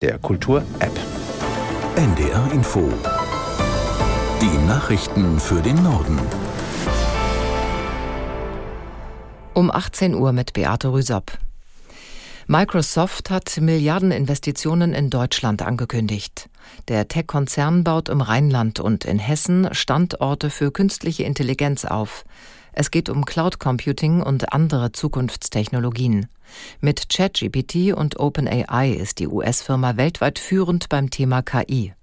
der Kultur-App. NDR Info. Die Nachrichten für den Norden. Um 18 Uhr mit Beate Rüsop. Microsoft hat Milliardeninvestitionen in Deutschland angekündigt. Der Tech-Konzern baut im Rheinland und in Hessen Standorte für künstliche Intelligenz auf. Es geht um Cloud Computing und andere Zukunftstechnologien. Mit ChatGPT und OpenAI ist die US-Firma weltweit führend beim Thema KI.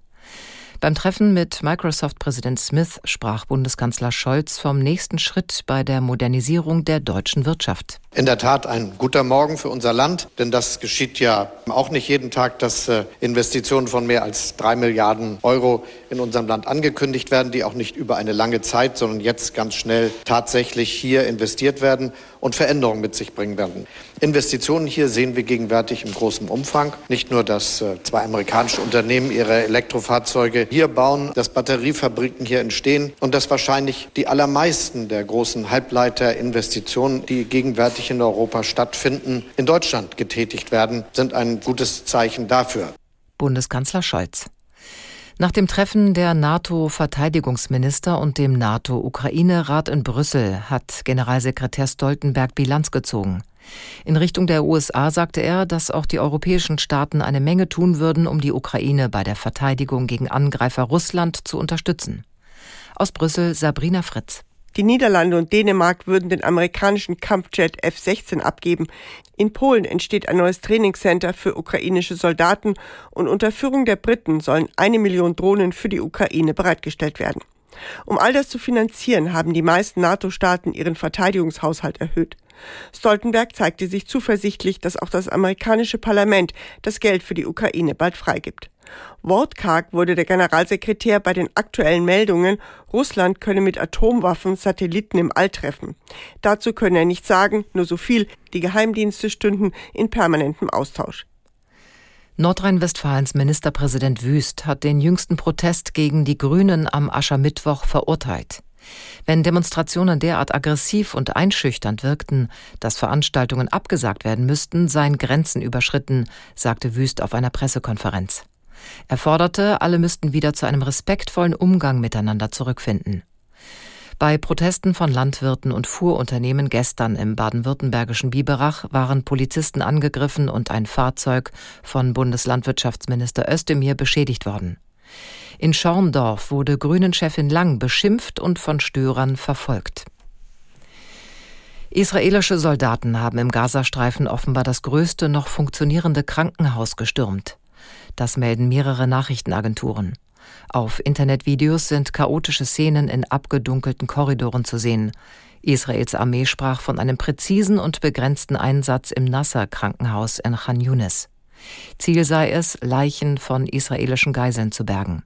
Beim Treffen mit Microsoft-Präsident Smith sprach Bundeskanzler Scholz vom nächsten Schritt bei der Modernisierung der deutschen Wirtschaft. In der Tat ein guter Morgen für unser Land, denn das geschieht ja auch nicht jeden Tag, dass äh, Investitionen von mehr als drei Milliarden Euro in unserem Land angekündigt werden, die auch nicht über eine lange Zeit, sondern jetzt ganz schnell tatsächlich hier investiert werden und Veränderungen mit sich bringen werden. Investitionen hier sehen wir gegenwärtig im großen Umfang. Nicht nur, dass äh, zwei amerikanische Unternehmen ihre Elektrofahrzeuge hier bauen, dass Batteriefabriken hier entstehen und dass wahrscheinlich die allermeisten der großen Halbleiterinvestitionen, die gegenwärtig in Europa stattfinden, in Deutschland getätigt werden, sind ein gutes Zeichen dafür. Bundeskanzler Scholz. Nach dem Treffen der NATO-Verteidigungsminister und dem NATO-Ukraine-Rat in Brüssel hat Generalsekretär Stoltenberg Bilanz gezogen. In Richtung der USA sagte er, dass auch die europäischen Staaten eine Menge tun würden, um die Ukraine bei der Verteidigung gegen Angreifer Russland zu unterstützen. Aus Brüssel Sabrina Fritz. Die Niederlande und Dänemark würden den amerikanischen Kampfjet F-16 abgeben. In Polen entsteht ein neues Trainingscenter für ukrainische Soldaten und unter Führung der Briten sollen eine Million Drohnen für die Ukraine bereitgestellt werden. Um all das zu finanzieren, haben die meisten NATO-Staaten ihren Verteidigungshaushalt erhöht. Stoltenberg zeigte sich zuversichtlich, dass auch das amerikanische Parlament das Geld für die Ukraine bald freigibt. Wortkarg wurde der Generalsekretär bei den aktuellen Meldungen, Russland könne mit Atomwaffen Satelliten im All treffen. Dazu könne er nicht sagen, nur so viel, die Geheimdienste stünden in permanentem Austausch. Nordrhein-Westfalens Ministerpräsident Wüst hat den jüngsten Protest gegen die Grünen am Aschermittwoch verurteilt. Wenn Demonstrationen derart aggressiv und einschüchternd wirkten, dass Veranstaltungen abgesagt werden müssten, seien Grenzen überschritten, sagte Wüst auf einer Pressekonferenz. Er forderte, alle müssten wieder zu einem respektvollen Umgang miteinander zurückfinden. Bei Protesten von Landwirten und Fuhrunternehmen gestern im baden-württembergischen Biberach waren Polizisten angegriffen und ein Fahrzeug von Bundeslandwirtschaftsminister Özdemir beschädigt worden. In Schorndorf wurde Grünen-Chefin Lang beschimpft und von Störern verfolgt. Israelische Soldaten haben im Gazastreifen offenbar das größte noch funktionierende Krankenhaus gestürmt. Das melden mehrere Nachrichtenagenturen. Auf Internetvideos sind chaotische Szenen in abgedunkelten Korridoren zu sehen. Israels Armee sprach von einem präzisen und begrenzten Einsatz im Nasser-Krankenhaus in Khan Yunis. Ziel sei es, Leichen von israelischen Geiseln zu bergen.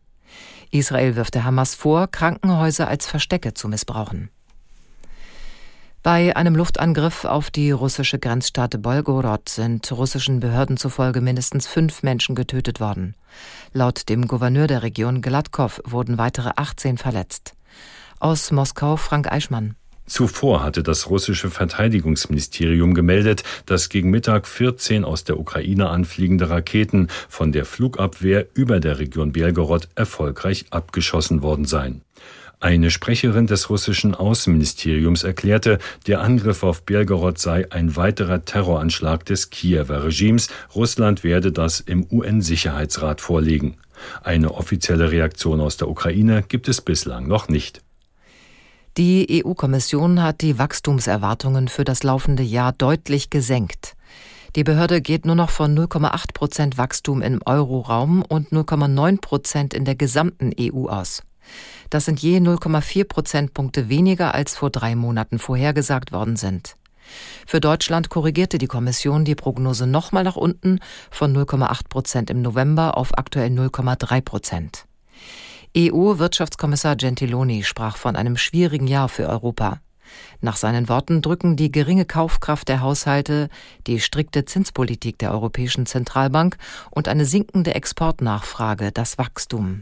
Israel wirft der Hamas vor, Krankenhäuser als Verstecke zu missbrauchen. Bei einem Luftangriff auf die russische Grenzstadt Bolgorod sind russischen Behörden zufolge mindestens fünf Menschen getötet worden. Laut dem Gouverneur der Region Gladkow wurden weitere 18 verletzt. Aus Moskau Frank Eichmann. Zuvor hatte das russische Verteidigungsministerium gemeldet, dass gegen Mittag 14 aus der Ukraine anfliegende Raketen von der Flugabwehr über der Region Belgorod erfolgreich abgeschossen worden seien. Eine Sprecherin des russischen Außenministeriums erklärte, der Angriff auf Belgorod sei ein weiterer Terroranschlag des Kiewer Regimes. Russland werde das im UN-Sicherheitsrat vorlegen. Eine offizielle Reaktion aus der Ukraine gibt es bislang noch nicht. Die EU-Kommission hat die Wachstumserwartungen für das laufende Jahr deutlich gesenkt. Die Behörde geht nur noch von 0,8 Prozent Wachstum im Euroraum und 0,9 Prozent in der gesamten EU aus. Das sind je 0,4 Prozentpunkte weniger als vor drei Monaten vorhergesagt worden sind. Für Deutschland korrigierte die Kommission die Prognose nochmal nach unten von 0,8 Prozent im November auf aktuell 0,3 Prozent. EU-Wirtschaftskommissar Gentiloni sprach von einem schwierigen Jahr für Europa. Nach seinen Worten drücken die geringe Kaufkraft der Haushalte, die strikte Zinspolitik der Europäischen Zentralbank und eine sinkende Exportnachfrage das Wachstum.